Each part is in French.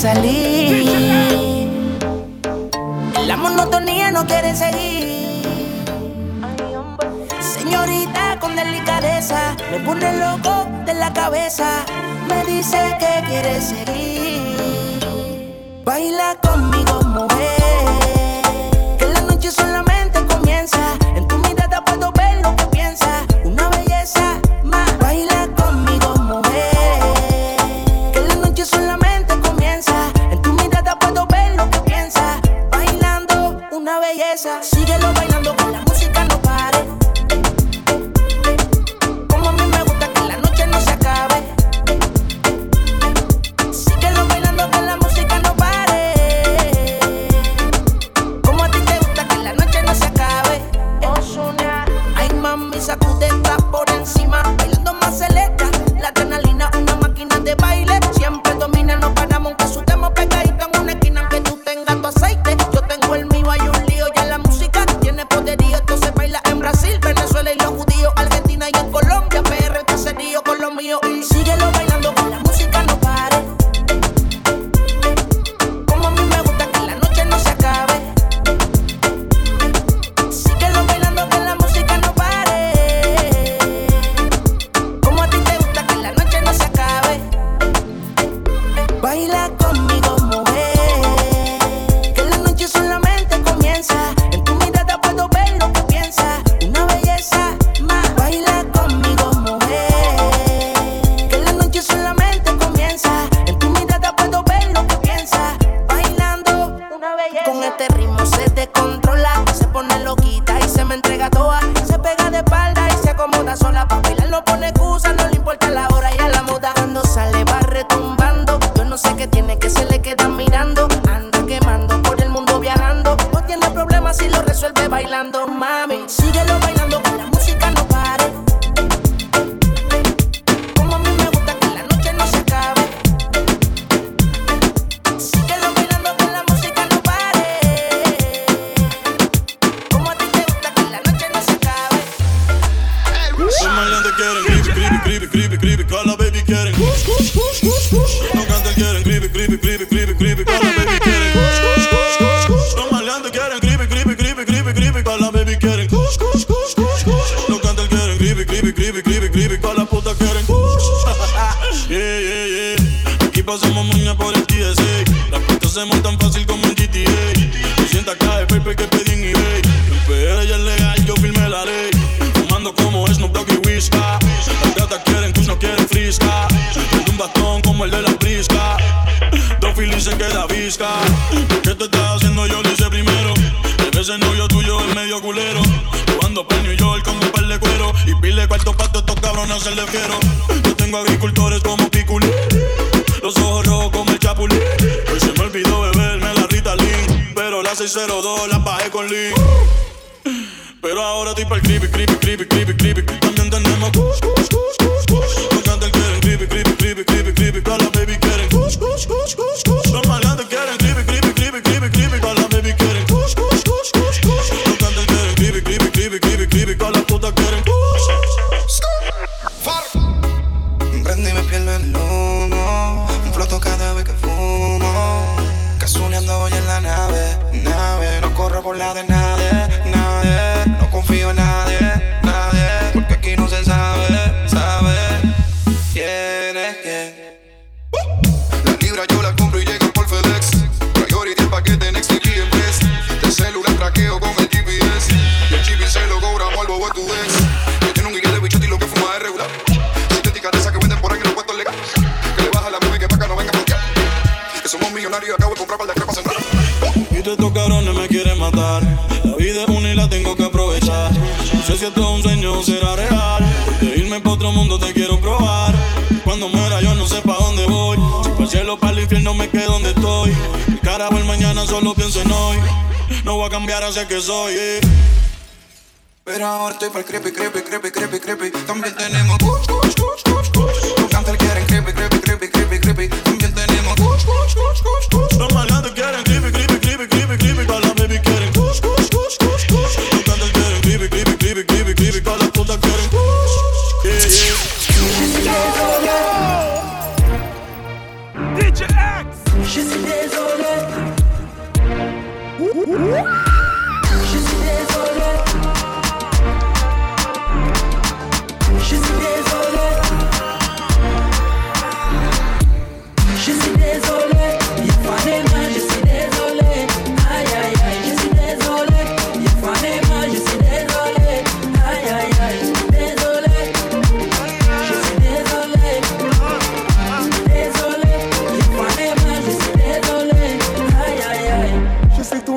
salir.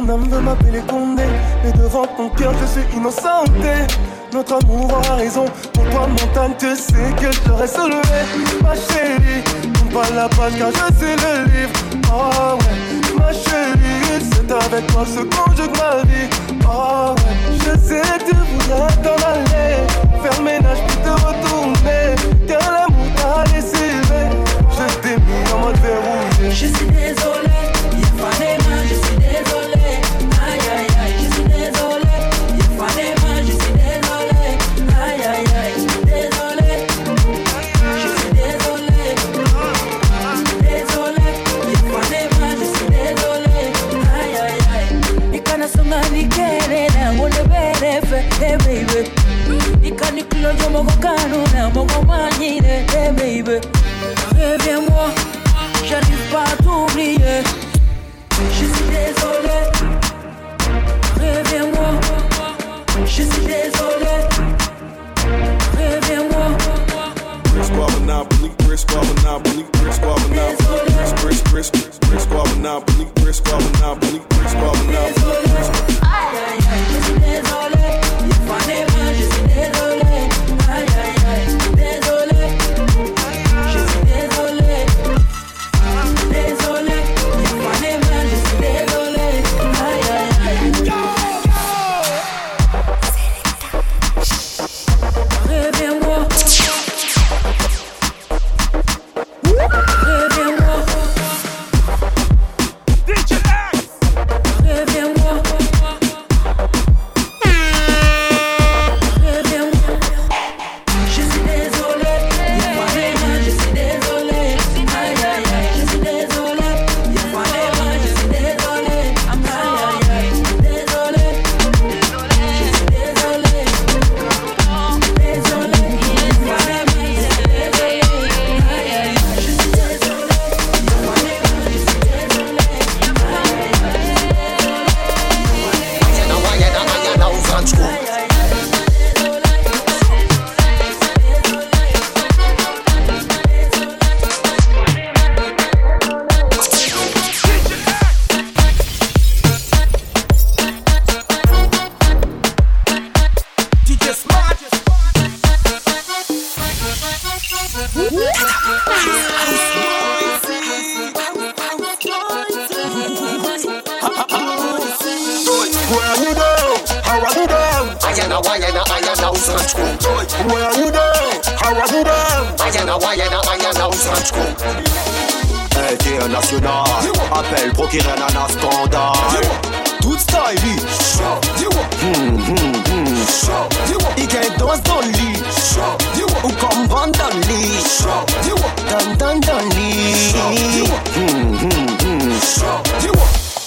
Nombre veut m'appeler Condé, mais devant ton cœur, je suis innocenté. Notre amour a raison, pour toi, montagne, tu sais que je serai soulevé. Ma chérie, tombe pas la patte car je suis le livre. Ah ouais, ma chérie, c'est avec toi ce conjugue ma vie. Ah ouais, je sais que tu voudrais t'en aller, faire ménage puis te retourner. Car l'amour t'a décidé, je t'ai mis en mode verrouillé. Je suis désolé, squad monopoly, brick squad monopoly, brick brick brick brick squad monopoly, brick squad monopoly, international. Appel procureur un scandale. Tout style. Hmm, hmm, hmm. Il gagne dans le lit. Ou comme vend dans le lit. Dans, dans, dans.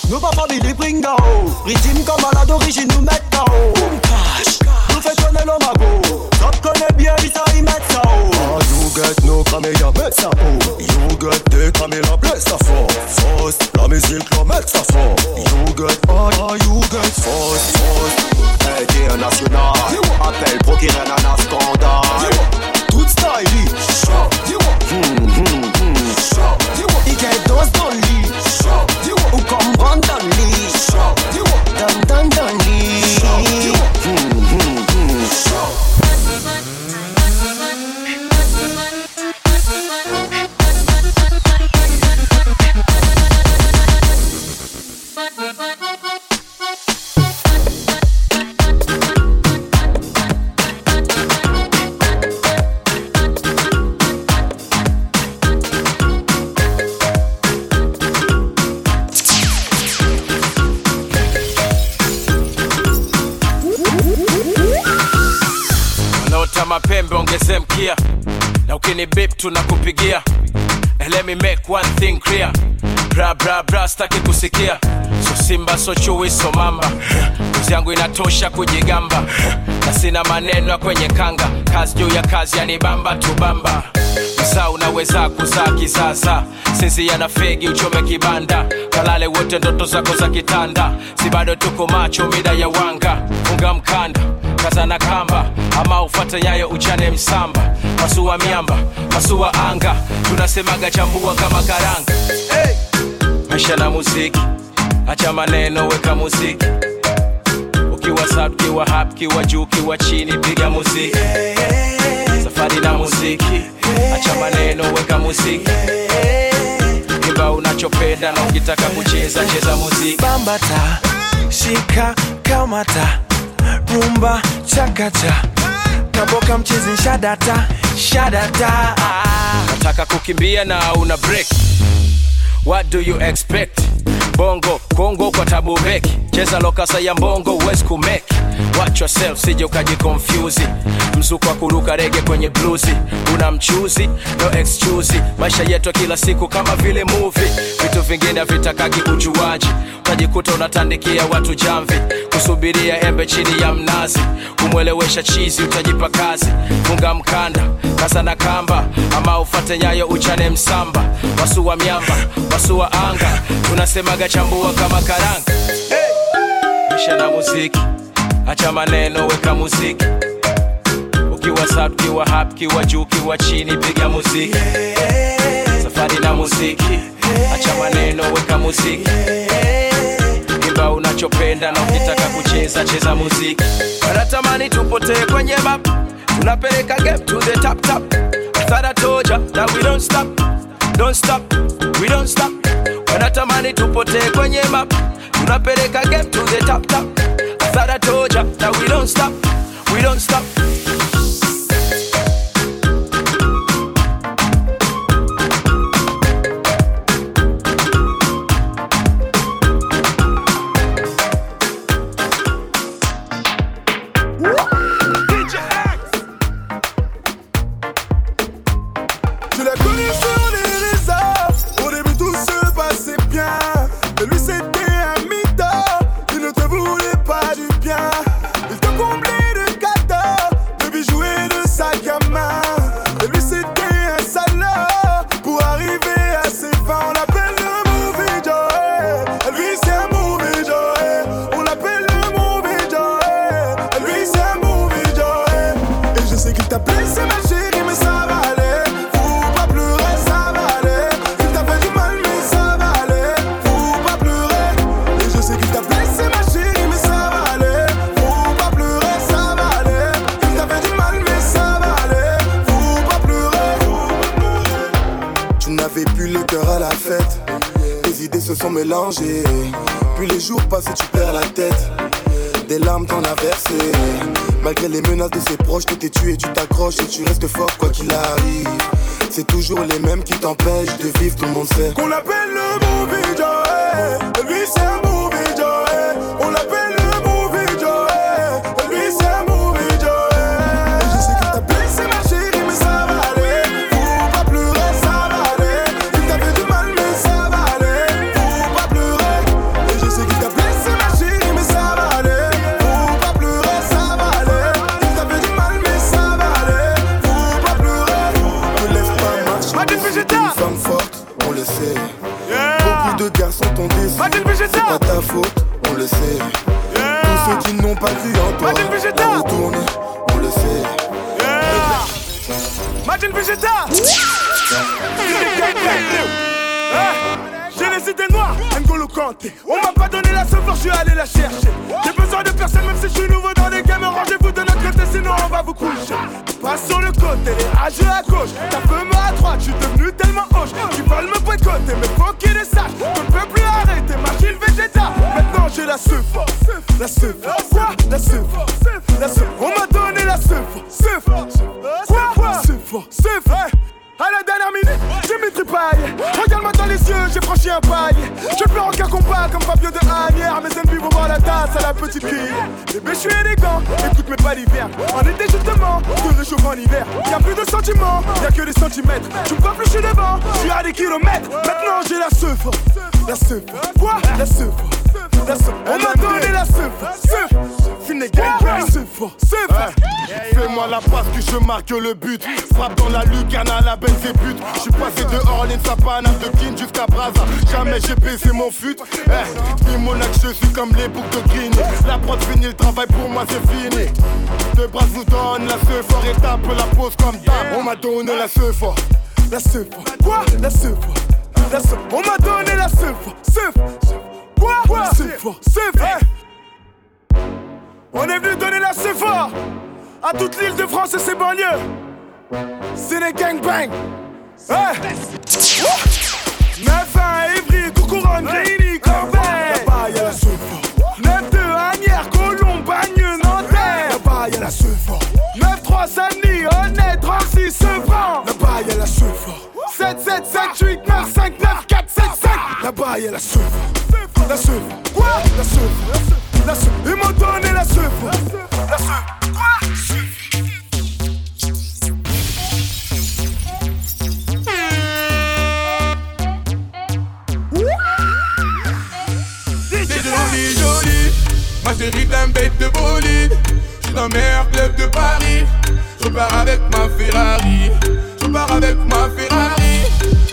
Nous pas parler des pringao. Régime comme à la nous mettent Boom, cash. Fait tourner le magot Top connaît bien vite à y mettre ça haut Ah you get no cramé y'a mettre ça haut You get des cramé la blesse ça fort Fausse La musique la mettre ça fort You get ah ah you get fausse fausse International Appel procureur nana scandale Toute stylish Hmm, hmm, hmm. Wanaota mapembe ongeze mkia. Na ukini bip tunakupigia. And let me make one thing clear. Bra bra bra staki kusikia. So simba so chui so mamba. Kazi yangu inatosha kujigamba. Na sina maneno ya kwenye kanga. Kazi juu ya kazi yanibamba tubamba. Saa unaweza kuzaa kisasa sinzi na fegi uchome kibanda. Kalale wote ndoto zako za kitanda. Si bado tuko macho mida ya wanga. Funga mkanda kazana kamba ama ufate nyayo uchane msamba. Pasua miamba pasua anga. Tunasemaga chambua kama karanga. Hey! maisha na muziki. Hacha maneno weka muziki. Ukiwa sab kiwa hap kiwa juu kiwa chini piga muziki. Safari na muziki. Acha maneno weka muziki. Imba unachopenda na ukitaka kucheza cheza muziki. Bambata shika kamata rumba chakacha. Kaboka mchezi shadata shadata nataka kukimbia na una break. What do you expect? Bongo kongo kwa tabu beki. Cheza lokasa ya mbongo uwezi kumeki watch yourself sije ukajikonfyuzi mzuko wa kuruka rege kwenye bluzi. Una mchuzi no excuse. Maisha yetu kila siku kama vile movie. Vitu vingine vitakaki ujuaji utajikuta unatandikia watu jamvi kusubiria embe chini ya mnazi. Kumwelewesha chizi utajipa kazi. Funga mkanda kasa na kamba ama ufate nyayo uchane msamba. Wasua miamba wasua anga. Tunasemaga chambua kama karanga. Isha na muziki. Hacha maneno weka muziki. Ukiwa sub kiwa hap kiwa juu kiwa chini piga muziki. Safari na muziki. Hacha maneno weka muziki imba unachopenda na ukitaka kucheza cheza muziki. Wanatamani tupotee kwenye map. Tunapeleka game to the thought I told ya that we don't stop. Don't stop we don't stop. Wanatamani tupotee kwenye map. Tunapeleka game to the thought I told ya that we don't stop. We don't stop Puis les jours passent et tu perds la tête. Des larmes t'en as. Malgré les menaces de ses proches, tu t'es tué, tu t'accroches et tu restes fort quoi qu'il arrive. C'est toujours les mêmes qui t'empêchent de vivre, tout le monde sait. Qu'on l'appelle le movie Joe. Et lui c'est C'est pas ta faute, on le sait. Tous ceux qui n'ont pas cru en toi, on retourne, on le sait. Martin Vegeta. J'ai les idées noires, N'Golo Kanté. On m'a pas donné la seule je suis allé la chercher. J'ai besoin de personne même si je suis nouveau dans les games. Rangez-vous de notre côté sinon on va vous coucher Passe sur le côté, les à gauche. Ta femme à droite, je suis devenu tellement hoche. Ils veulent me boycotter mais faut qu'ils les sachent Qu'on ne peut plus arrêter, Martin Vegeta. Maintenant j'ai la seuf, la seuf, quoi? La seuf, la seuf. On m'a donné la seuf, seuf. Quoi? Seuf, seuf à la dernière minute, Dimitri Payet Regarde-moi dans les yeux, j'ai franchi un paille Je pleure aucun combat comme Fabio de Agnières Mes ennemis vont voir la tasse à la petite fille. Bébé, je suis élégant, écoute mais pas l'hiver. En été justement, te réchauffe en hiver Y'a plus de sentiments, y'a que des centimètres. Je me plus, je devant, je suis à des kilomètres. Maintenant j'ai la seuf, la seuf. Quoi? La seuf On m'a donné la seuf, seuf Fini gang gang, seuf, seuf Fais-moi la passe que je marque le but. Frappe dans la lucarne à la Belzébuth. Je suis passé de Orleans à de King jusqu'à Braza. Jamais j'ai baissé mon fut. Eh, Limonac, je suis comme les boucles de Grigny. La prod finit, le travail pour moi c'est fini. Deux bras vous donne la seuf fort et tape la pose comme d'hab. On m'a donné la seuf. La seuf Quoi? La seuf On m'a donné la seuf Seuf Quoi C'est fort, c'est fort. On est venu donner la fort à toute l'île de France et ses banlieues. C'est les gangbangs. Hey 9 à Évry, Coucouronne, Grigny, Corbeil. Là-bas, y'a la Sephora. 9 2 Agnières, Colombe, Bagneux, Nanterre. Là-bas, y'a la Sephora. 9 3 Samedi, Honnête, 36, Sevran. Là-bas, y'a la Sephora. 7 7 7 8 9 5 9 4 7 5. Là-bas, y'a la Sephora. La Sephora. Quoi? La Sephora. La Sephora. Ils m'ont donné la Sephora. La Sephora. Quoi? Jolie, jolie, ma chérie t'es un bête de bolide. J'suis dans le meilleur club de Paris. Je pars avec ma Ferrari. Je pars avec ma Ferrari.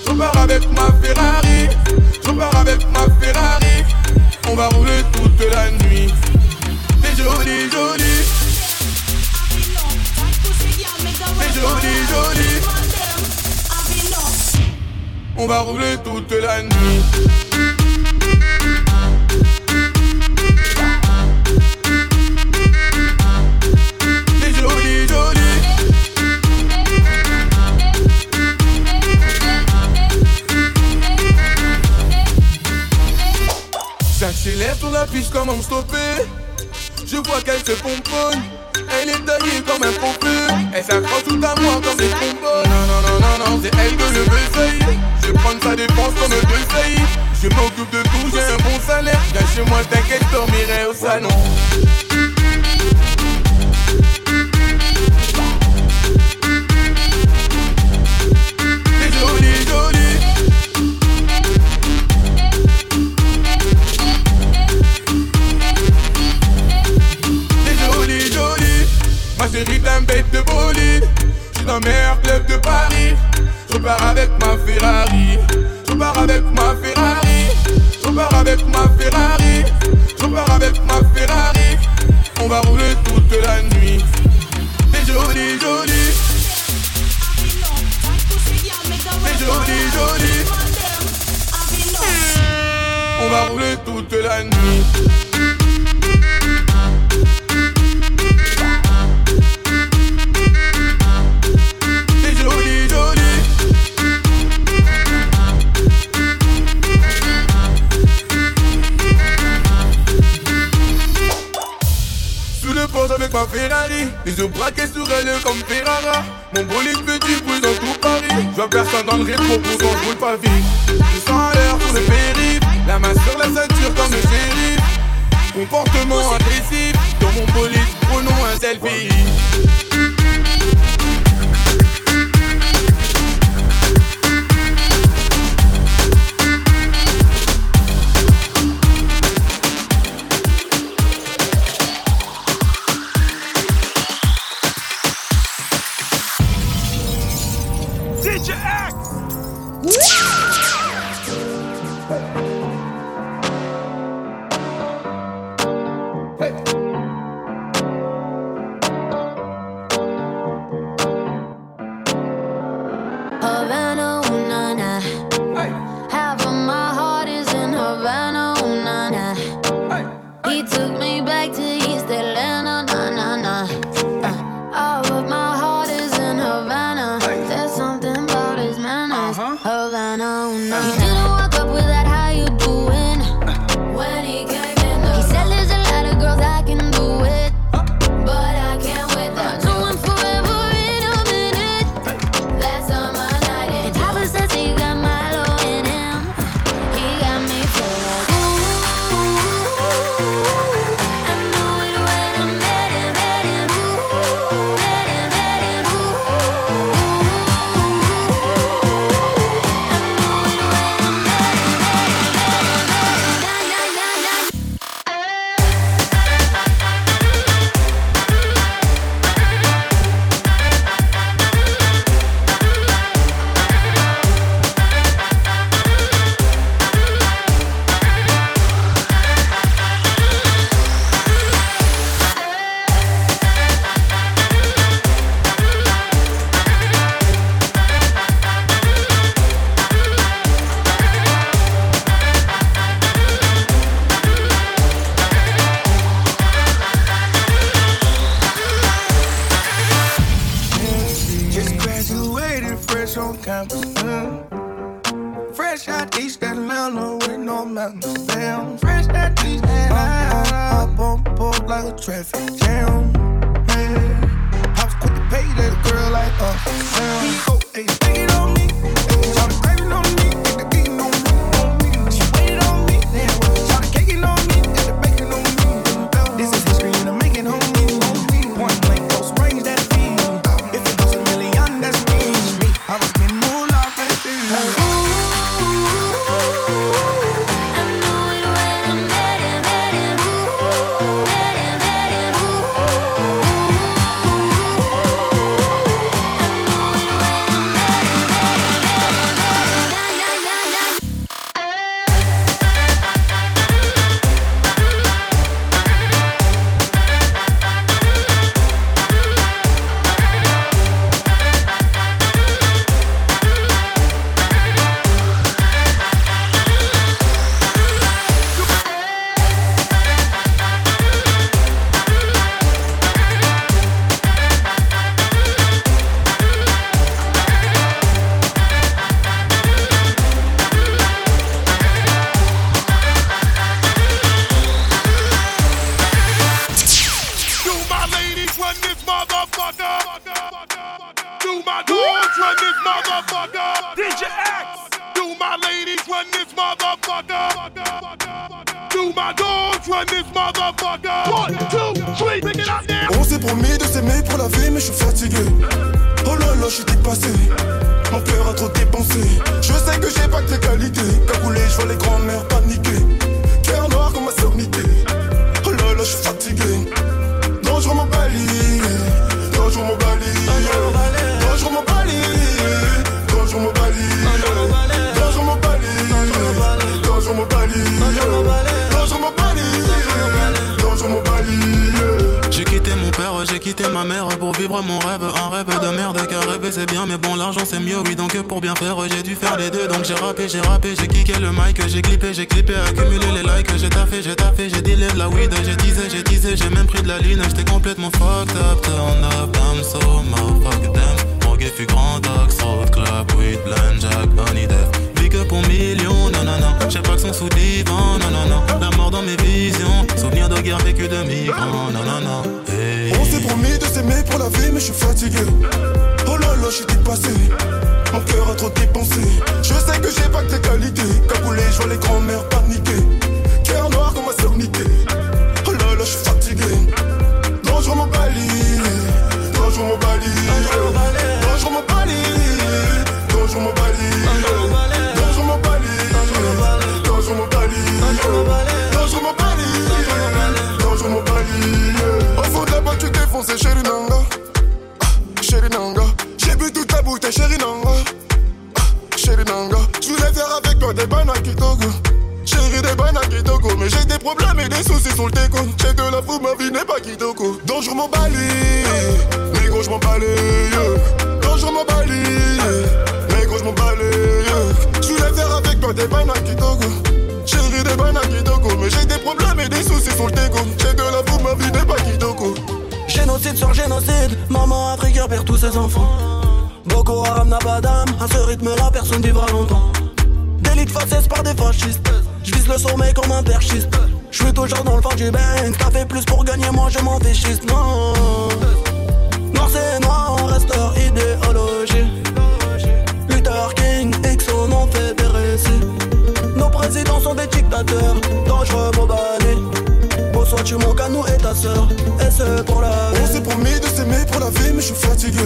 Je pars avec ma Ferrari. Je pars avec ma Ferrari. On va rouler toute la nuit. T'es jolie, jolie. T'es jolie, jolie. On va rouler toute la nuit. J'accélère sur la piste, comment me stopper. Je vois qu'elle se pomponne. Elle est taillée comme un pompeux Elle s'accroche tout à moi comme des trombone Non, non, non, non, non, c'est elle que je veux Je prendre sa dépense comme deux faillis Je m'occupe de tout, j'ai un bon salaire. Viens chez moi, t'inquiète, dormirai au salon On s'est promis de s'aimer pour la vie, mais je suis fatigué. Oh là là, je suis dépassé. Mon cœur a trop dépensé. Je sais que j'ai pas que tes qualités. Cagoulé, je vois les grands-mères paniquer. Cœur noir comme ma sernité. Oh là là, je suis fatigué. Dangereux mon bali. Dangereux mon bali. Dangereux mon bali. Dangereux mon bali. Problèmes et des soucis sur le. J'ai de la fou, ma vie n'est pas Kitoko. Donc je m'en bali. Mais gros, je m'en bali. Donc je m'en bali. Mais gros, je m'en bali. Je voulais faire avec toi des banaki Togo. Chérie des banaki Togo. Mais j'ai des problèmes et des soucis sur le déco. J'ai de la fou, ma vie n'est pas Kitoko. Génocide sur génocide, maman africaine perd tous ses enfants. Boko Haram n'a pas d'âme, à ce rythme-là personne vivra longtemps. Délit de par des fascistes, j'vise le sommet comme un perchiste. J'suis toujours dans le fond du Benz, t'as fait plus pour gagner, moi je m'en fichiste, non. Noir c'est noir, on reste leur idéologie. Luther King, X au nom fait des récits. Nos présidents sont des dictateurs, dangereux mobali. Bonsoir, tu manques à nous et ta sœur, et c'est pour la On s'est promis de s'aimer pour la vie, mais je suis fatigué.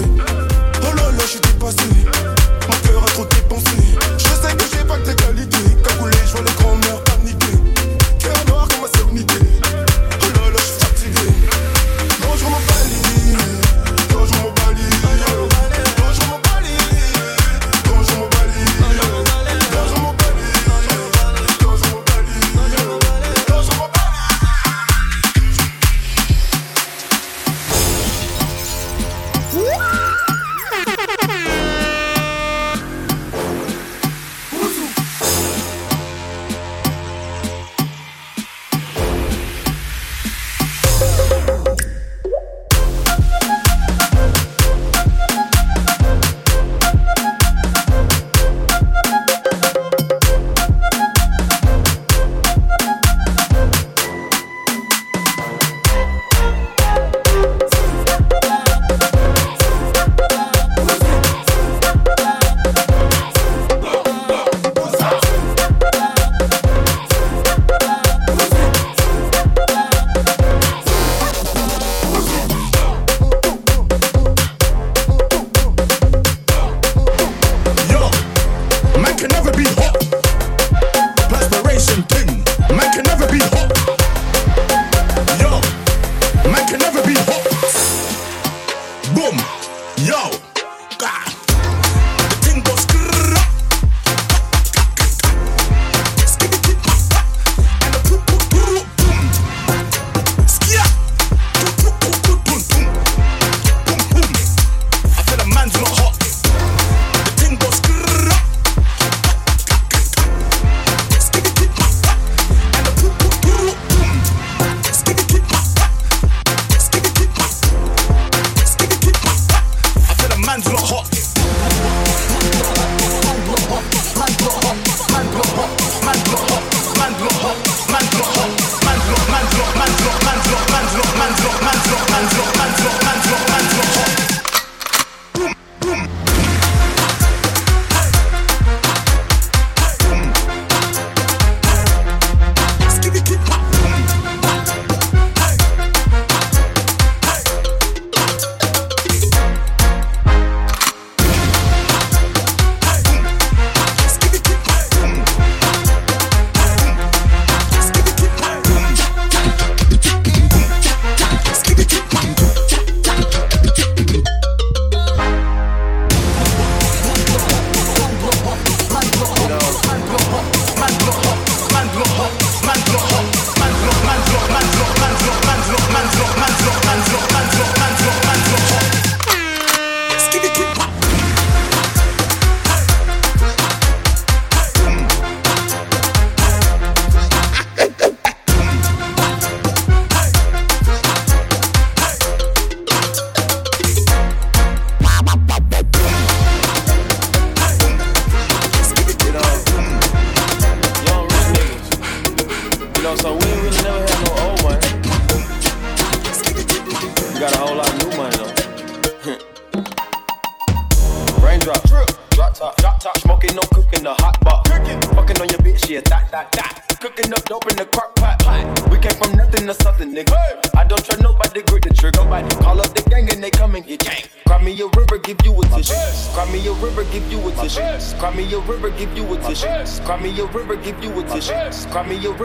I mean, you're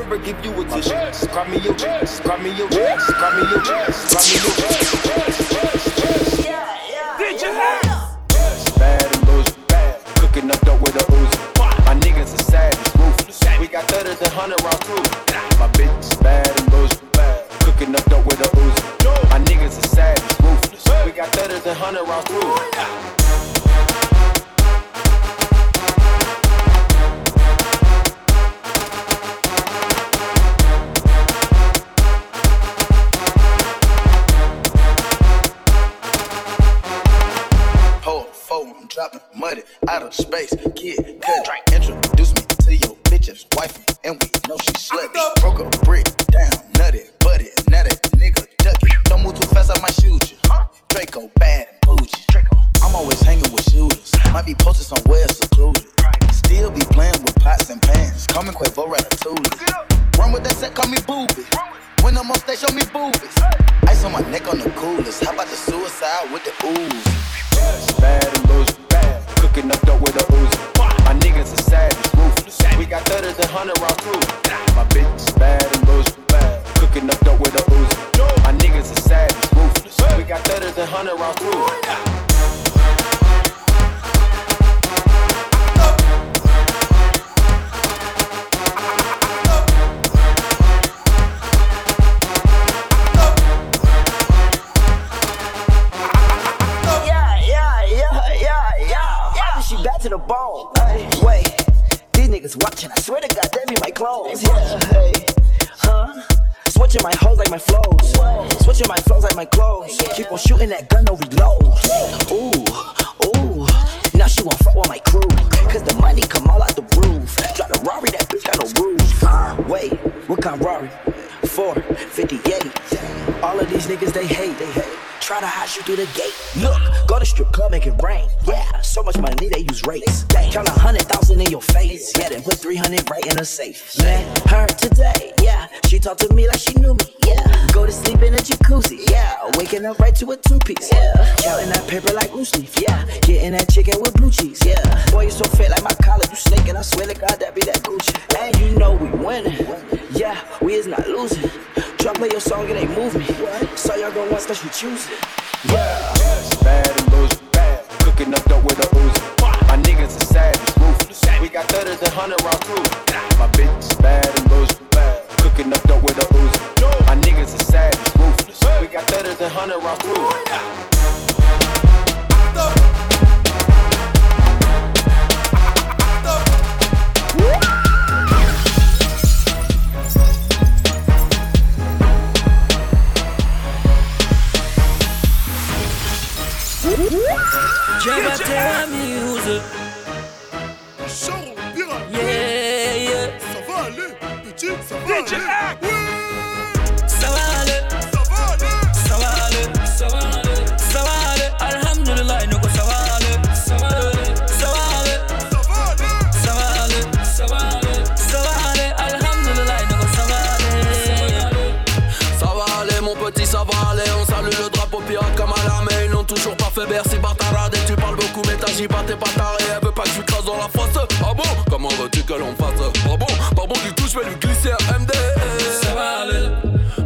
fait bercer bâtarade Et tu parles beaucoup mais t'agis pas t'es pas taré. Elle veut pas que je lui crasse dans la face. Ah bon? Comment veux-tu que l'on fasse? Ah bon? Pas bon du tout je vais lui glisser un MD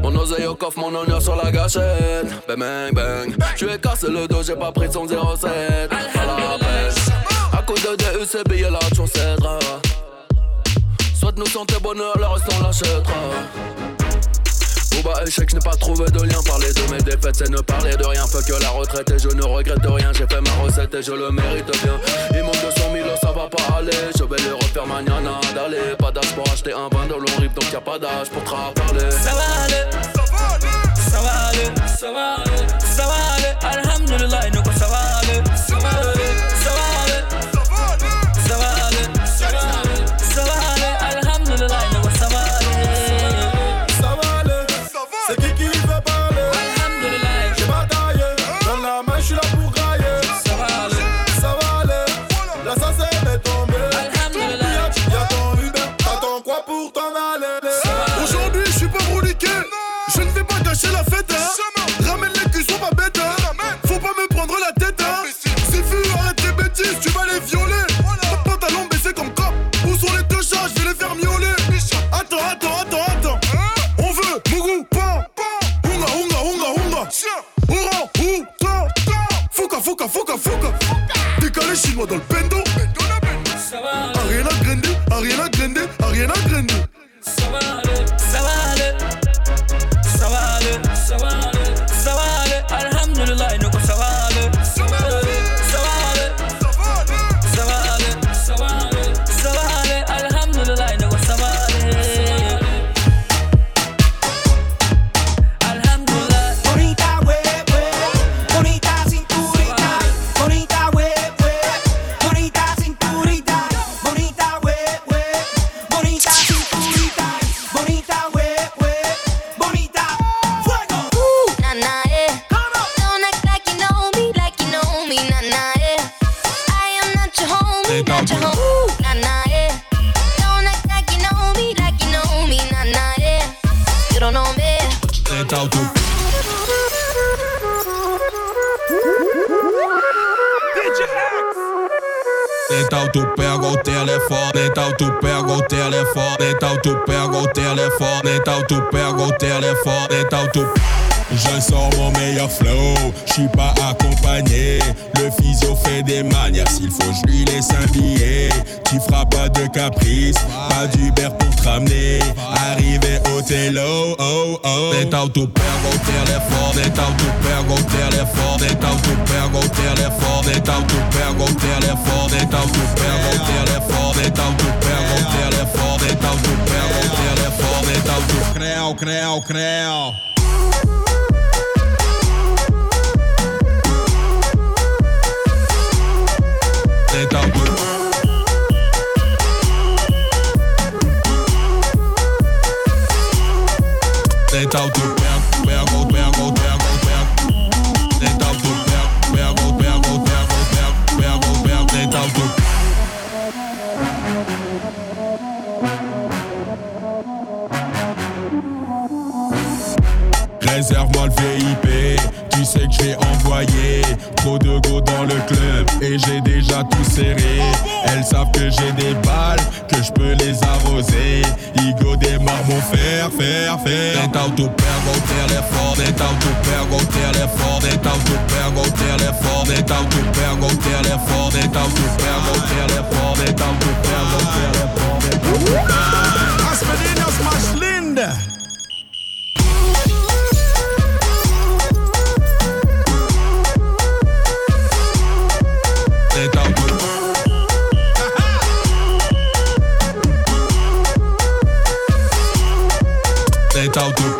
mon oseille au coffre, mon honneur sur la gâchette. Bang bang bang. Tu es cassé le dos, j'ai pas pris son 07 À la pêche. À cause de DUCB, et la tu Soit nous sentons bonheur, le reste on l'achètera. Au bas échec, je n'ai pas trouvé de lien. Parler de mes défaites, c'est ne parler de rien. Fuck que la retraite et je ne regrette rien. J'ai fait ma recette et je le mérite bien. Il manque 200 000, ça va pas aller. Je vais le refaire mañana. D'aller, pas d'âge pour acheter un vin dans le rip, donc y'a pas d'âge pour te parler. Ça va aller, ça va aller, ça va aller, ça va aller. arrivo do penale telefone, então tu pega o telefone, então tu. Je sors mon meilleur flow, je suis pas accompagné. Le physio fait des manières, s'il faut, je lui laisse un billet. Tu feras pas de caprice, pas d'Uber pour te ramener. Arrivé au télo, oh oh. Então tu pega o telefone, então tu pega o telefone, então tu pega o telefone, então tu pega o telefone, então tu pega o telefone, então tu pega o telefone, então tu pega o telefone, então tu creu, creu, creu. Então tu Réserve-moi le VIP, tu sais que j'ai envoyé trop de go dans le club et j'ai déjà tout serré. Elles savent que j'ai des balles, que je peux les arroser. Igo démarre mon fer, fer, fer. Então tu pega o telefone, então tu pega o telefone, então tu pega o telefone, então tu pega o telefone, então tu pega o telefone, então tu pega o telefone. As meninas mais lindas. Então Então tu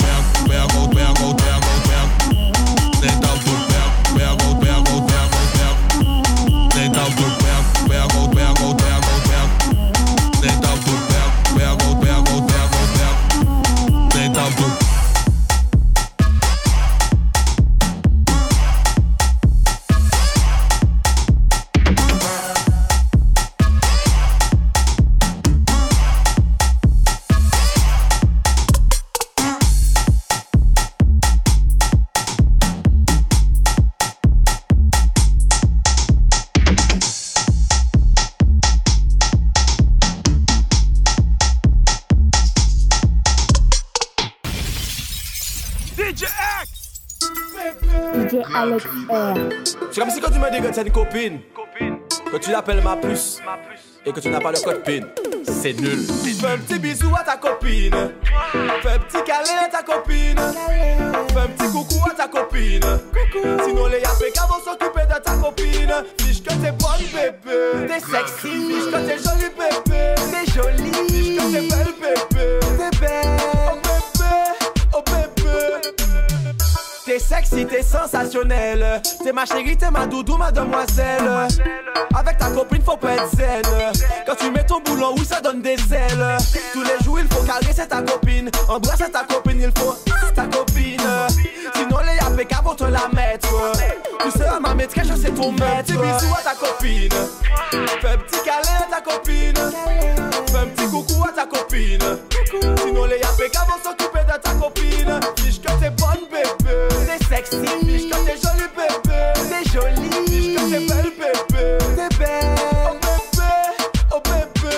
C'est dis que t'as une copine, que tu l'appelles ma puce, et que tu n'as pas le code PIN. C'est nul. Fais un petit bisou à ta copine. Fais un petit câlin à ta copine. Fais un petit coucou à ta copine. Sinon les YPK vont s'occuper de ta copine. Fiche que t'es bonne bébé. T'es sexy. Fiche que t'es jolie bébé. T'es jolie. Fiche que t'es belle bébé. T'es belle. T'es sexy, t'es sensationnel. T'es ma chérie, t'es ma doudou, ma demoiselle. Avec ta copine, faut pas être zen. Quand tu mets ton boulon, oui, ça donne des ailes. Tous les jours, il faut caresser ta copine. Embrasser ta copine, il faut ta copine. Sinon, les APK vont te la mettre. Tu seras ma maîtresse, je sais ton maître. Petit bisou à ta copine. Fais un petit câlin à ta copine. Fais un petit coucou à ta copine. Sinon les APK vont s'occuper de ta copine. Fiche que t'es bonne bébé. T'es sexy. Fiche que t'es jolie bébé. T'es jolie. Fiche que t'es belle bébé. T'es belle. Oh bébé, oh bébé.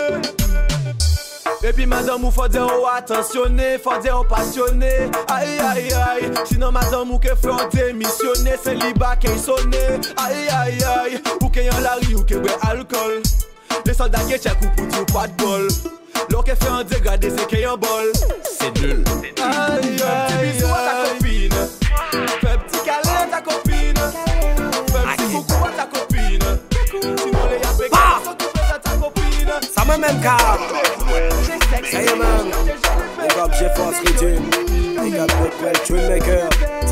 Baby madame ou faut dire oh attentionné. Faut dire oh passionné. Aïe aïe aïe. Sinon madame ou que fait on démissionné C'est liba qui sonné. Aïe aïe aïe. Ou que y'en la rue ou que boit alcool. Les soldats qui check ou pour ou pas de bol. Lò ke fè an degade se ke yon bol. Se dul. Aye aye aye Fè p'ti bisou a ta kopine Fè p'ti kale a ta kopine Fè p'ti koukou a ta kopine Ti mole ya peke Sò ki fè a ta kopine Sa mè men ka Seye men Big up Jefforce Kitchen Big up Big Twin Maker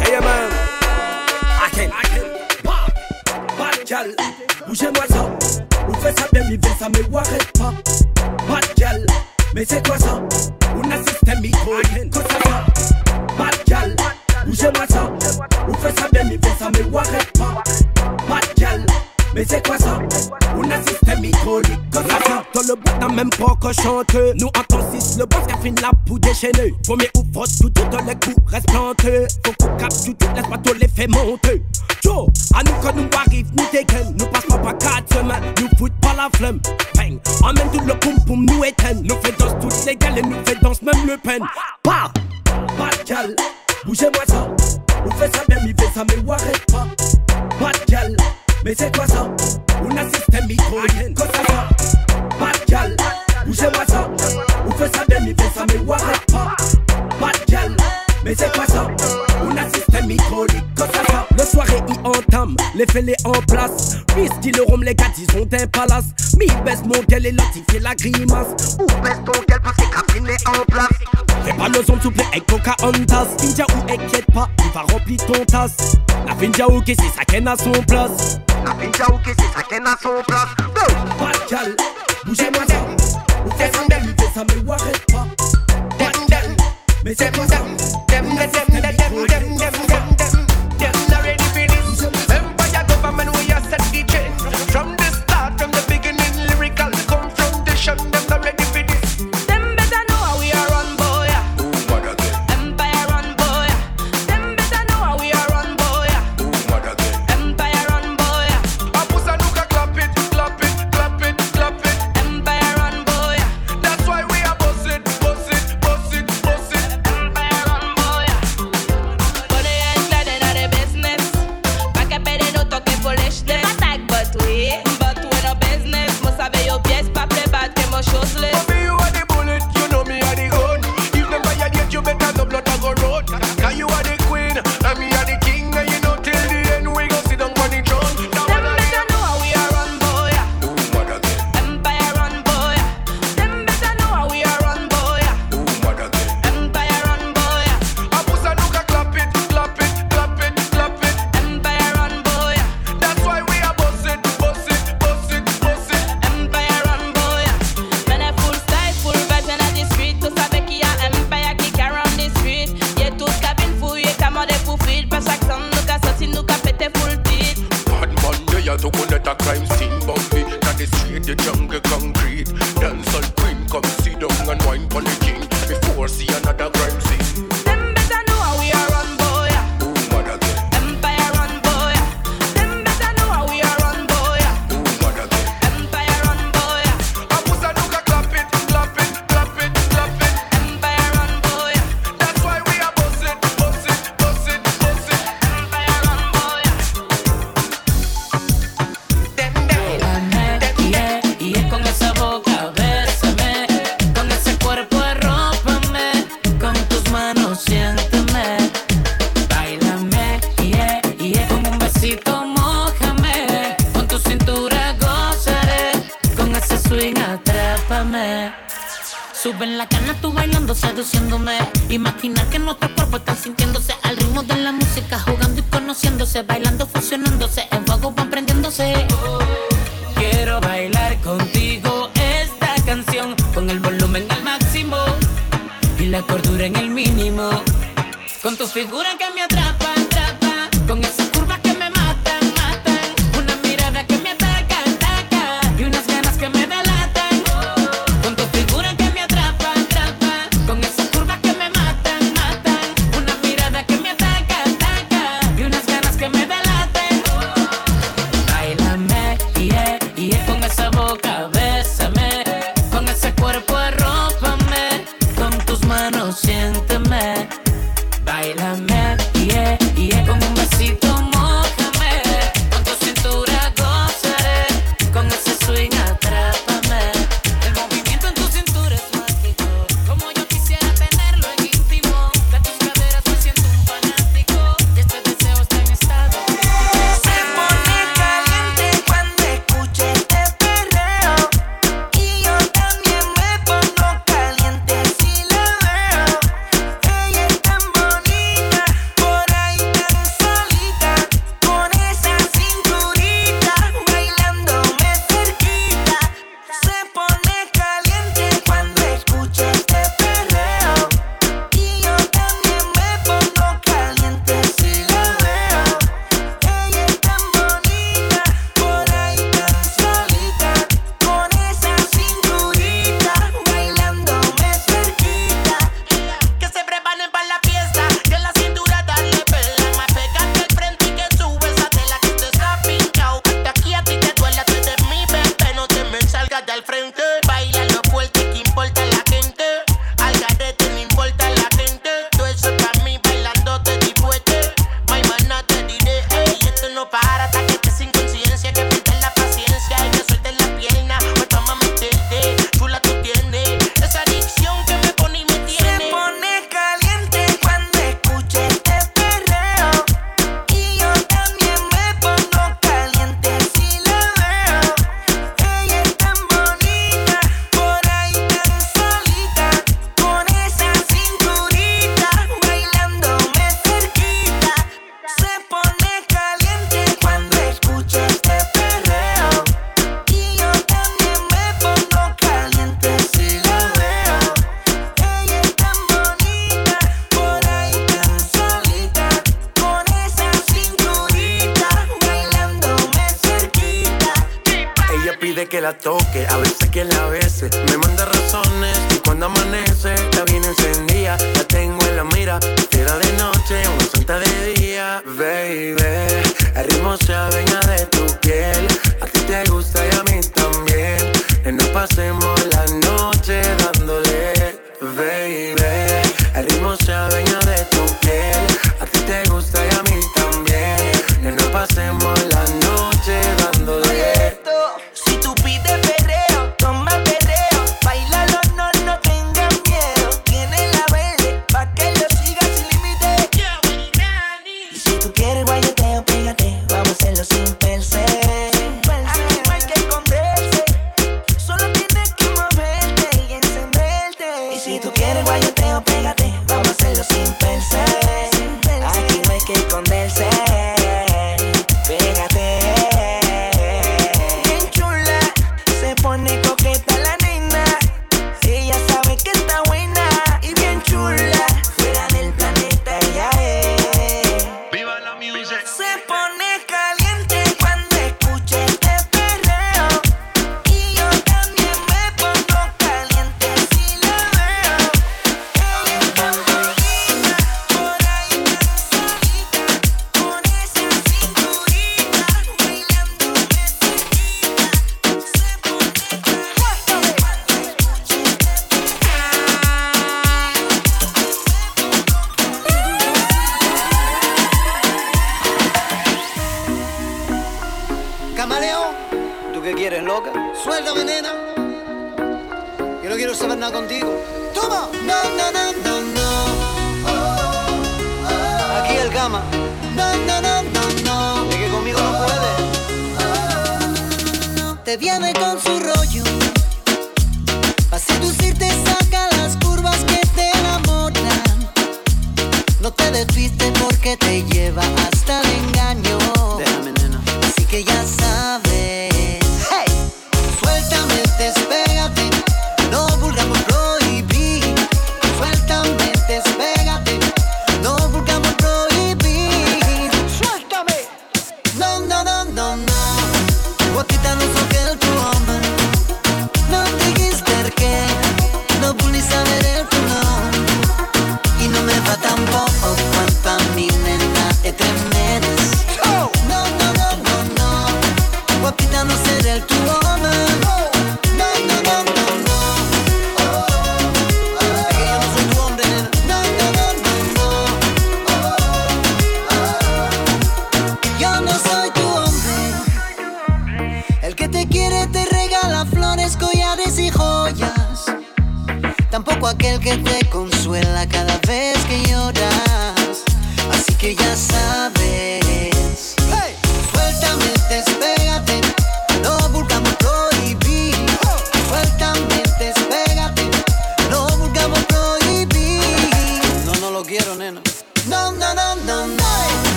Seye men Akin Akin Bad Bad gal. Bouje mwa sa faites ça bien, mais ça me warrête pas. Bad gal, mais c'est quoi ça On a système micro, quoi ça va Bad gal, bougez-moi ça. Vous faites ça bien, mais ça me warrête pas. Bad gal, mais c'est quoi ça? On a système micro, quoi ça Dans le bois, t'as même pas encore chanté. Nous, en temps 6, le boss qui la poudre déchaînée. Premier ou frotte, tout, tout les coups reste planté. Faut qu'on capte tout, tout, laisse pas tout les fait monter. Yo, à nous, quand nous arrive, nous dégaine. Nous passons pas 4 semaines, nous fout pas la flemme. Bang, emmène tout le poum poum, nous éteindre. Nous fait danse toutes les gales et nous fait danse même le peine. Bah, Bad gal, bougez-moi ça. Vous faites ça bien, mais ça me warrête pas. Bad Me se kwa sa, ou nan sistem mi koni Kosa sa, bad gal, ou jema sa Ou fe sa demi, fe sa me wak pa Bad gal. Mais c'est quoi ça On a système micro, quoi ça va Le soirée y entame, les fêlés en place. Whisky, le rhum, les gars, ils ont un palace. Mi baisse mon gueule et l'autre, il fait la grimace. Ou baisse ton gueule parce que Catherine est en place. Fais pas le son, plaît, avec Pocahontas. Finja ou inquiète pas, il va remplir ton tasse. La Finja ou c'est ça qu'elle a son place. La Finja ou c'est ça qu'elle a son place. Bad gal, bougez-moi ça. Faites ça bien, mais ça me warrête pas. Bad gal, mais c'est quoi ça them, them, them, them, them.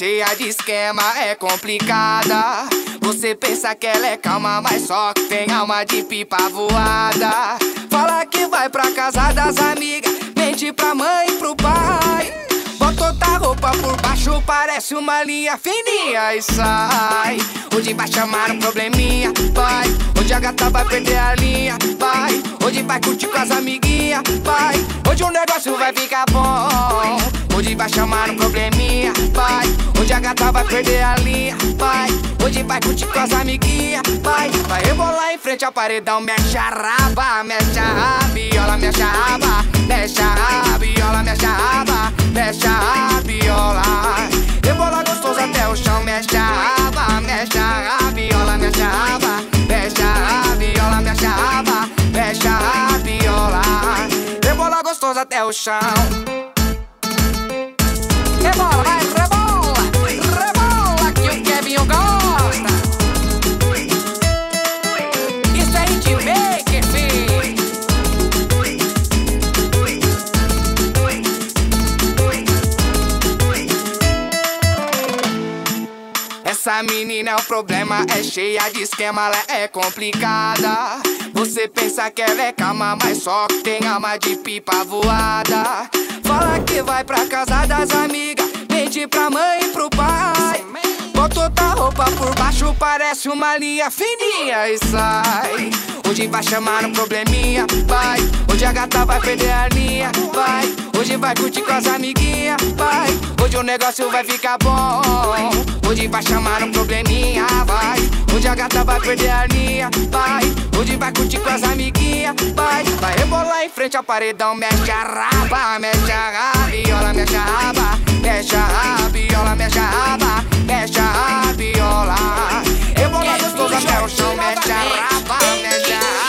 cheia de esquema, é complicada. Você pensa que ela é calma, mas só que tem alma de pipa voada. Fala que vai pra casa das amigas, mente pra mãe e pro pai. Bota outra roupa por baixo, parece uma linha fininha e sai. Hoje vai chamar um probleminha, vai. Hoje a gata vai perder a linha, vai. Hoje vai curtir com as amiguinhas, vai. Hoje o negócio vai ficar bom. Hoje vai chamar um probleminha, vai. Hoje a gata vai perder a linha, vai. Hoje vai curtir com as amiguinhas, vai. Vai rebolar em frente ao paredão, mexe a raba, mexe a rabiola, mexe a raba, mexe a rabiola, mexe a raba, mexe a rabiola. Rebola gostoso até o chão, mexe a raba, mexe a rabiola, mexe a raba, mexe a rabiola, mexe a raba, mexe a rabiola. Rebola gostoso até o chão. Rebola, vai, rebola, rebola que o Kevinho gosta. Isso é hitmaker, fi. Essa menina é o problema, é cheia de esquema, ela é complicada. Você pensa que ela é calma, mas só tem alma de pipa voada. Fala que vai pra casa das amigas, mente pra mãe e pro pai. Botou tua roupa por baixo, parece uma linha fininha e sai. Hoje vai chamar um probleminha, vai. Hoje a gata vai perder a linha, vai. Hoje vai curtir com as amiguinhas, vai. Hoje o negócio vai ficar bom. Hoje vai chamar um probleminha, vai. Hoje a gata vai perder a linha, vai. Hoje vai curtir com as amiguinhas, vai, vai rebolar em frente ao paredão. Mexe a raba, mexe a rabiola, mexe a raba, mexe a rabiola, mexe a raba, mexe a rabiola. Rebolar gostoso até o chão, mexe a raba, mexe a raba.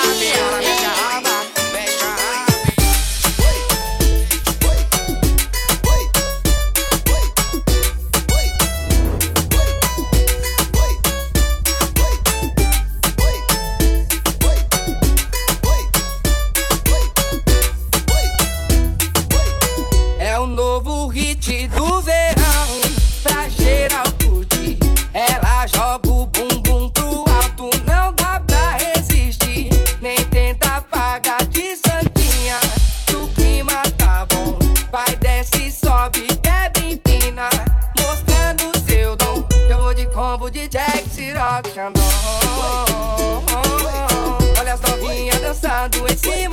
Olha as novinhas dançando em cima.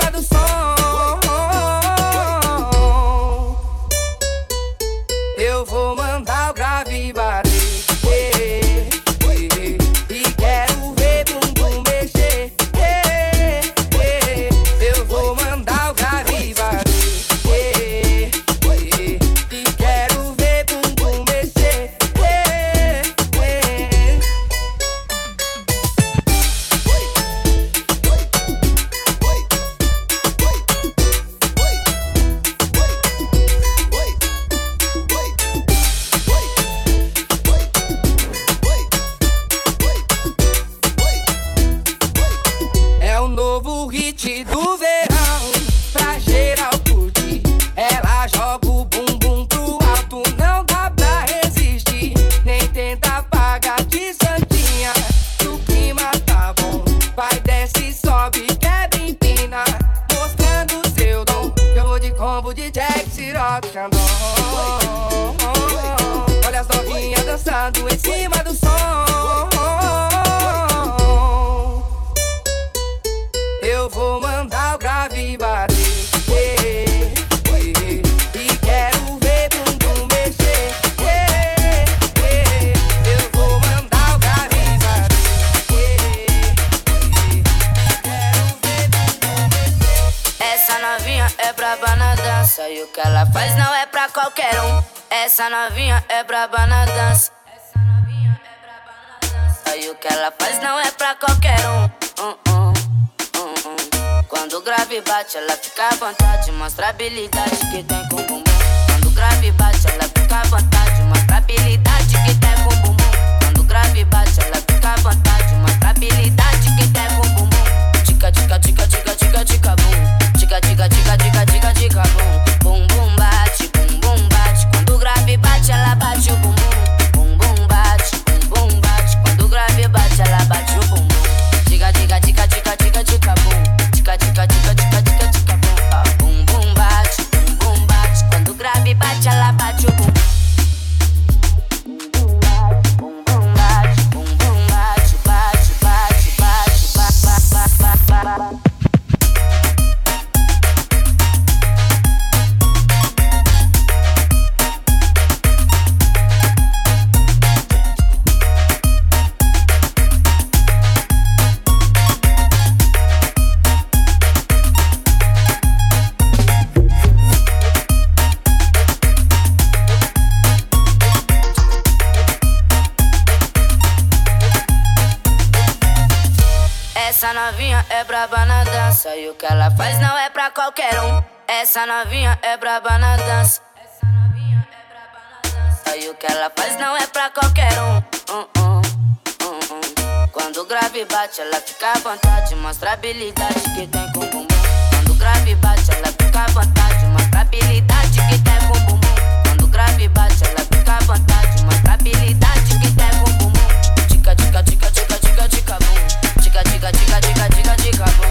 Mostra habilidade que tem com o bumbum. Quando o grave bate, ela fica à vontade. Mostra habilidade que tem com o bumbum. Quando o grave bate, ela fica à vontade. Mostra habilidade que tem com o bumbum. Dica, dica, dica, dica, dica, dica, bum. Dica, dica, dica, dica, dica, dica, bum.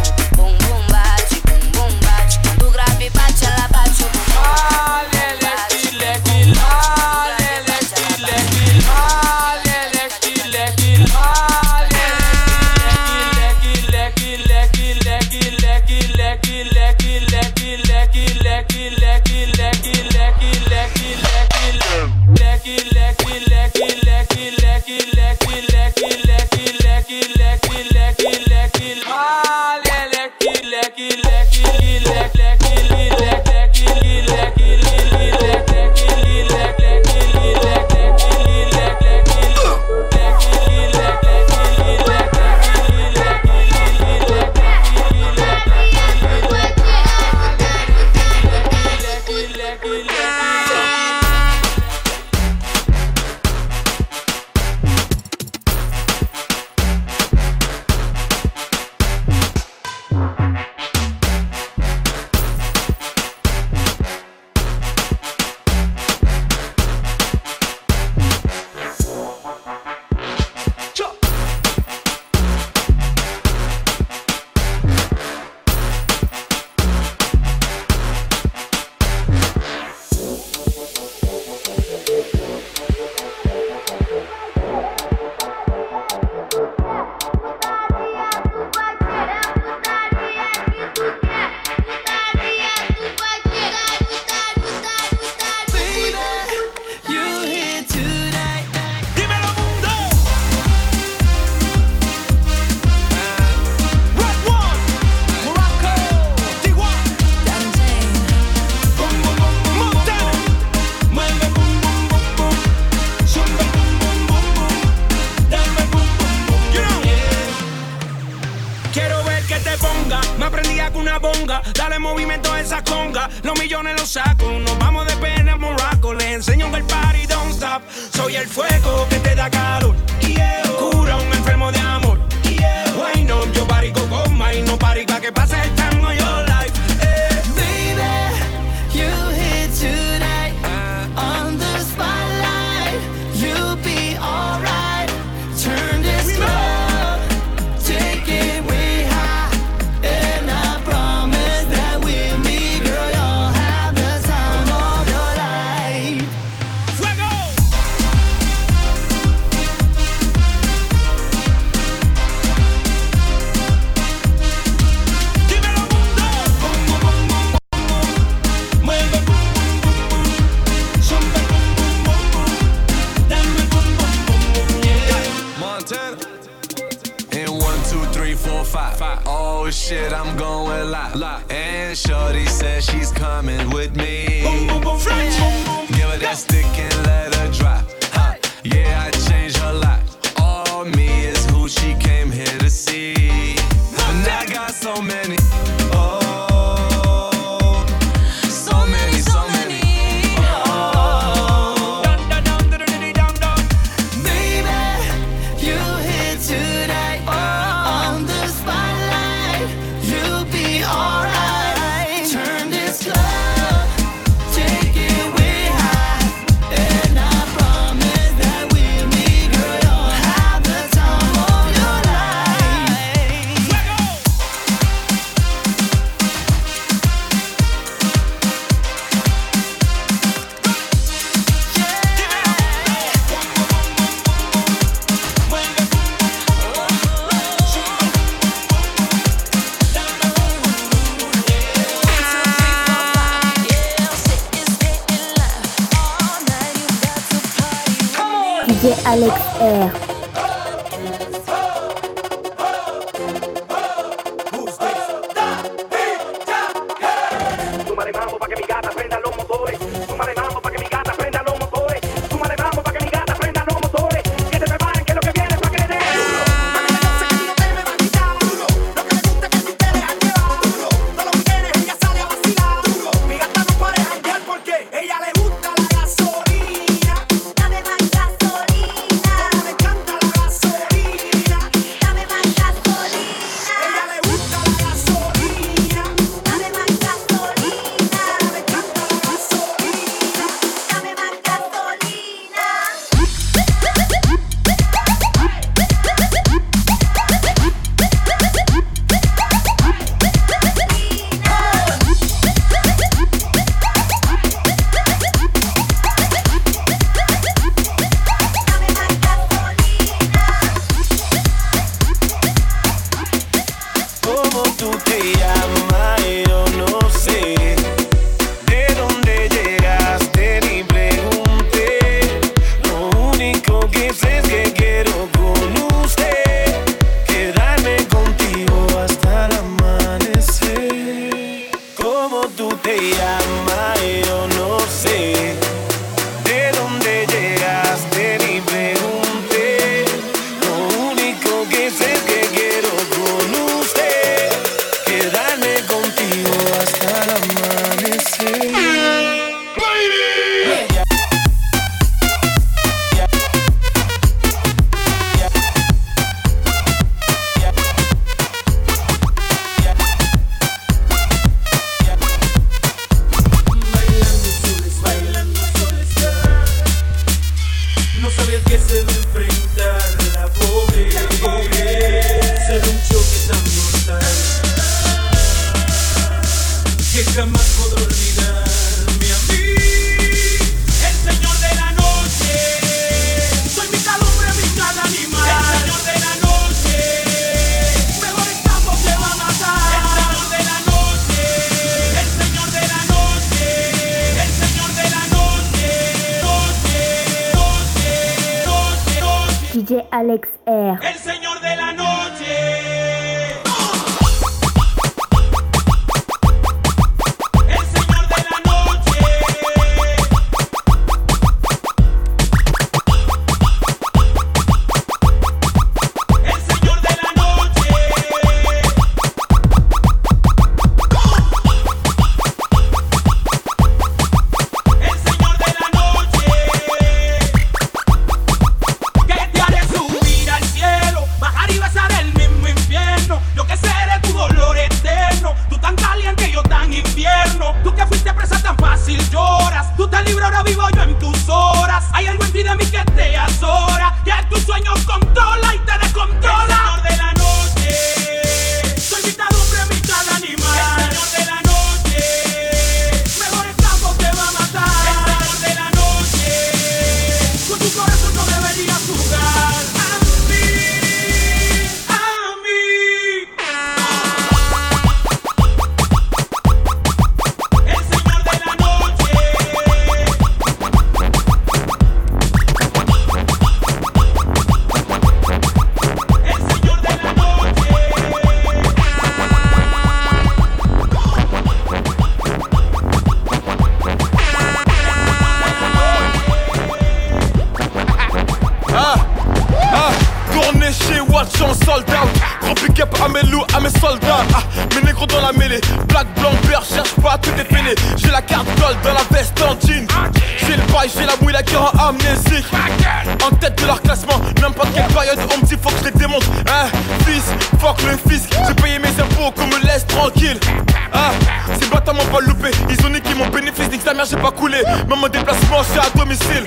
Domicile.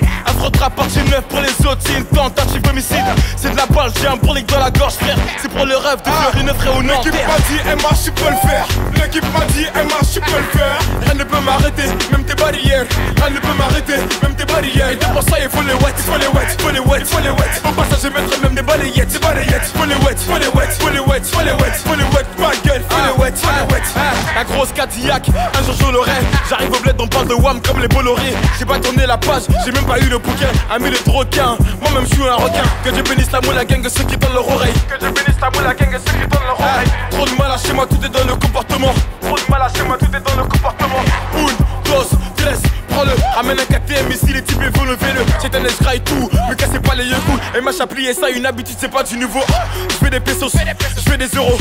Un partie neuf pour les autres, c'est une tentative homicide. C'est de la balle, j'ai un brolic dans la gorge, frère. C'est pour le rêve de faire une frère au nord. L'équipe m'a dit, MH, tu peux le faire. L'équipe m'a dit, MH, tu peux le faire. Rien ne peut m'arrêter, même tes barrières. Rien ne peut m'arrêter, même tes barrières. Et pour ça, il faut les wet, il faut les wet, il faut les wet, il faut les wet. Au passage, je mettrai même des balayettes, des balayettes. Faut les wet, faut les wet, faut les wet, faut les wet, faut les wet. Faut les wet, faut les wet. La grosse Cadillac, un jour je l'aurai. J'arrive au bled, on parle de Wham comme les Bolloré. J'ai pas tourné la page, j'ai même pas eu le bouquin. Ami le requin, moi-même je suis un requin. Que Dieu bénisse la moule, la gang, ceux qui donnent leur oreille. Que Dieu bénisse la moule, la gang, ceux qui donnent leur oreille. Trop de mal à chez moi, tout est dans le comportement. Trop de mal à chez moi, tout est dans le comportement. Une, dos, tres, prends-le. Ramène un KTM ici, les types veulent lever-le. C'est un escraille tout, me cassez pas les yeux. Et m'a plié ça, une habitude, c'est pas du nouveau. Je fais des pesos, je fais des euros.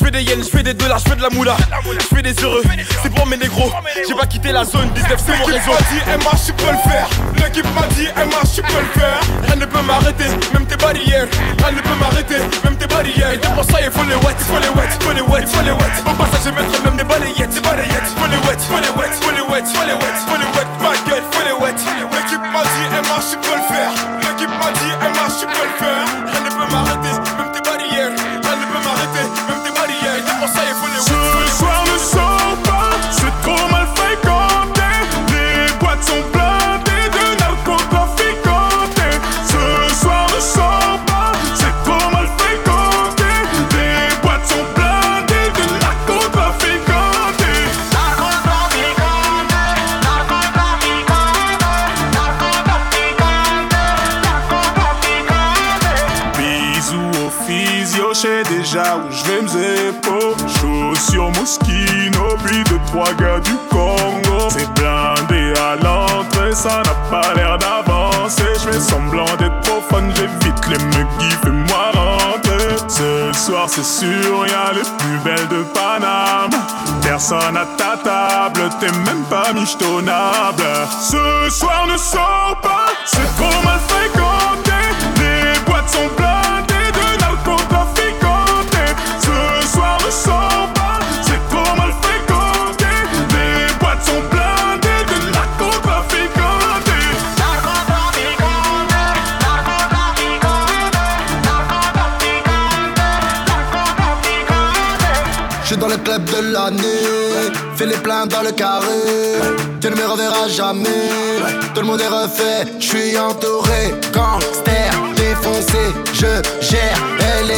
Je fais des yens, je fais des dollars, je fais de la moula. Je fais des heureux, c'est pour mes négros. J'ai pas quitté la zone 19, c'est mon L'équipe réseau. m'a dit, MH, tu peux le faire. L'équipe m'a dit, MH, tu peux le faire. Rien ne peut m'arrêter, même tes barrières. Rien ne peut m'arrêter, même tes barrières. Et pour ça, il faut les wet, il faut les wet, il faut les wet, il faut les wet. Au passage, je mettrai même des balayettes, des balayettes. Faut les wet, faut les wet, faut les wet, faut les wet, il faut les wet. Ma gueule, faut les wet. L'équipe m'a dit, MH, tu peux le faire. L'équipe m'a dit, MH, tu peux le faire. Du Congo. C'est blindé à l'entrée, ça n'a pas l'air d'avancer. Je fais semblant d'être trop fun, j'évite les mecs fais-moi rentrer. Ce soir, c'est sûr, y'a les plus belles de Paname. Personne à ta table, t'es même pas michetonnable. Ce soir ne sort pas, c'est trop mal fréquenté. Les boîtes sont blindées fais les pleins dans le carré. Tu ne me reverras jamais. Tout le monde est refait, je suis entouré. Gangster, défoncé, je gère.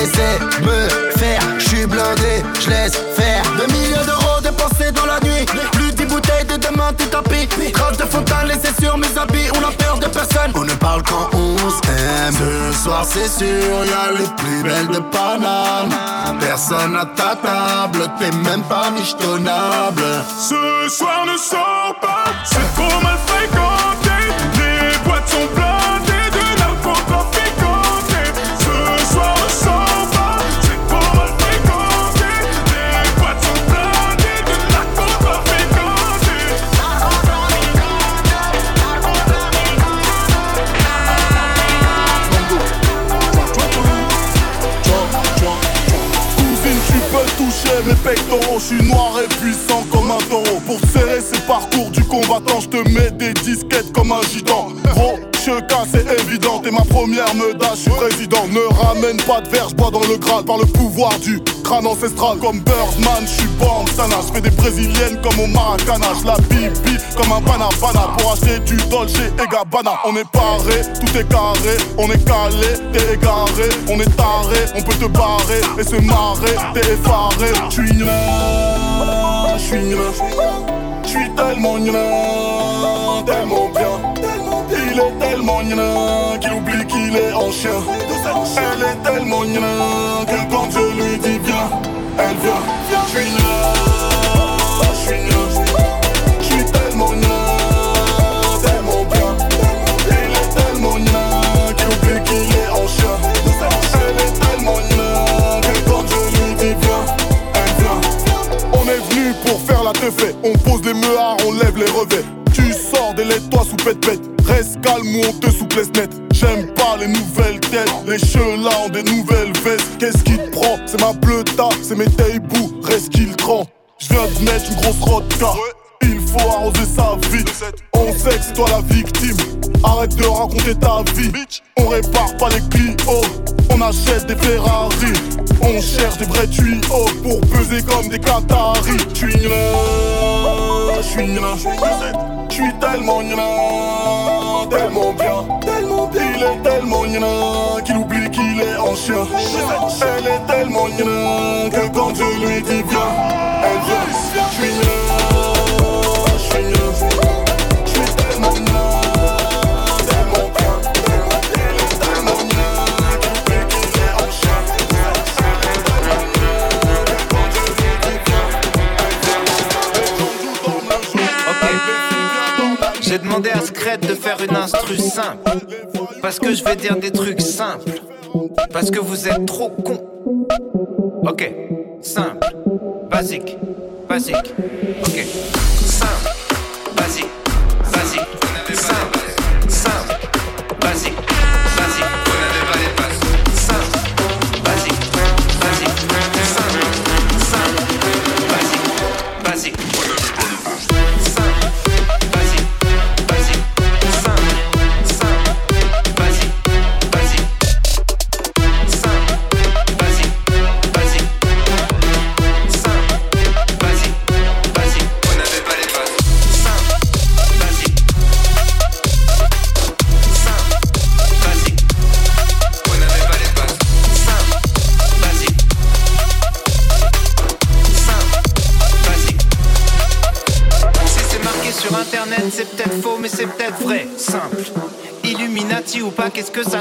Essaie de me faire, je suis blindé, je laisse faire. Des millions d'euros dépensés dans la nuit. Plus dix bouteilles de demain, tout tapis. Trace de fontaine laissée sur mes habits. On a peur de personne. On ne parle quand on s'aime. Ce soir, c'est sûr, y'a les plus belles de Paname. Personne à ta table, t'es même pas michetonnable. Ce soir ne sort pas, c'est trop mal fréquenté. Je suis noir et puissant comme un taureau. Pour serrer ses parcours du combattant, je te mets des disquettes comme un gitan. Cas c'est évident. T'es ma première meudage, je suis président. Ne ramène pas de verre, bois dans le grade par le pouvoir du crâne ancestral. Comme Birdman, je suis sana. Je fais des brésiliennes comme au Maracana. la bibi comme un banana pour acheter du Dolce et Gabbana. On est paré, tout est carré, on est calé, t'es égaré, on est taré, on peut te barrer et se marrer, t'es effaré. Je suis je suis je tellement tellement bien. Il est tellement nien qu'il oublie qu'il est en chien. Elle est tellement nien que quand je lui dis viens, elle vient. Je suis je suis je suis tellement nien, tellement bien. Il est tellement nien qu'il oublie qu'il est en chien. Elle est tellement nien que quand je lui dis viens, elle vient. On est venu pour faire la teufée. On pose les meuhards, on lève les revêts. Tu sors des toi sous pète-pète. Reste calme ou on te souplesse net. J'aime pas les nouvelles têtes, les cheveux là ont des nouvelles vestes. Qu'est-ce qui te prend? C'est ma bleuta, c'est mes taibous, reste qu'il trempe. J'viens de mettre une grosse rodka. Il faut arroser sa vie. On sait que c'est toi la victime. Arrête de raconter ta vie. On répare pas les Clio. On achète des Ferrari. On cherche des vrais tuyaux pour peser comme des Qataris. Tu je suis je suis tellement nina, tellement bien, tellement bien. Il est tellement nina qu'il oublie qu'il est en chien. Elle est tellement nina que quand je lui dis viens, J'ai demandé à Scred de faire une instru simple. Parce que je vais dire des trucs simples. Parce que vous êtes trop con. Ok, simple, basique, basique. Ok, simple, basique, basique, simple, simple, basique.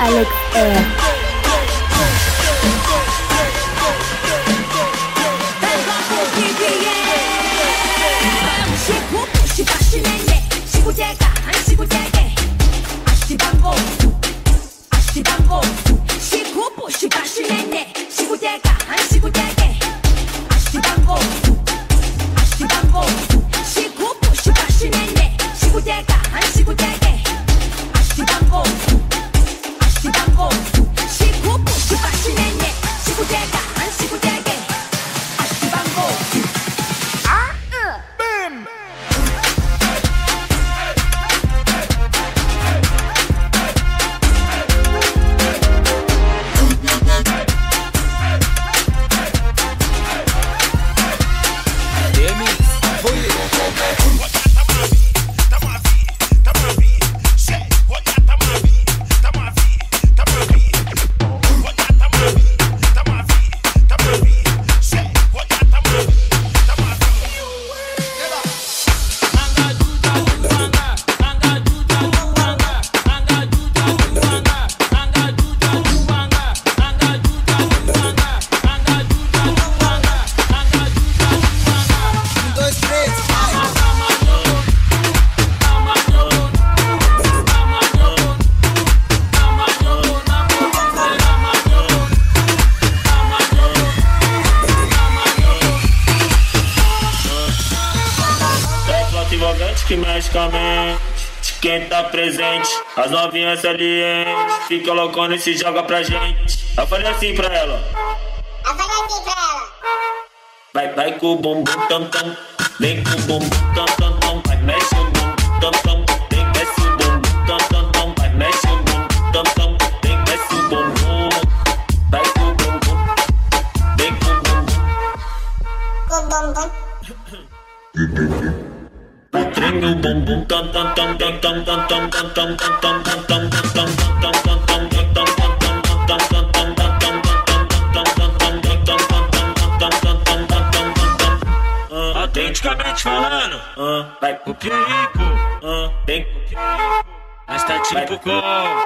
Alex Air. criança ali. Fica loucona e se joga pra gente. Eu falei assim pra ela. Eu falei assim pra ela. Vai, vai com o bumbum tam tam. Vem com o bumbum tam tam tam. Vai, mexe o bumbum tam tam. Vem, desce o bumbum tam tam tam. Vai, mexe o bumbum tam tam. Vem, desce o bumbum. Vai com o bumbum. Vem com o bumbum. Com o bumbum. Vai, treme o bumbum tam tam tam tam tam tam tam tam tam tam. vai pro querico, tem, mas tá tipo gol.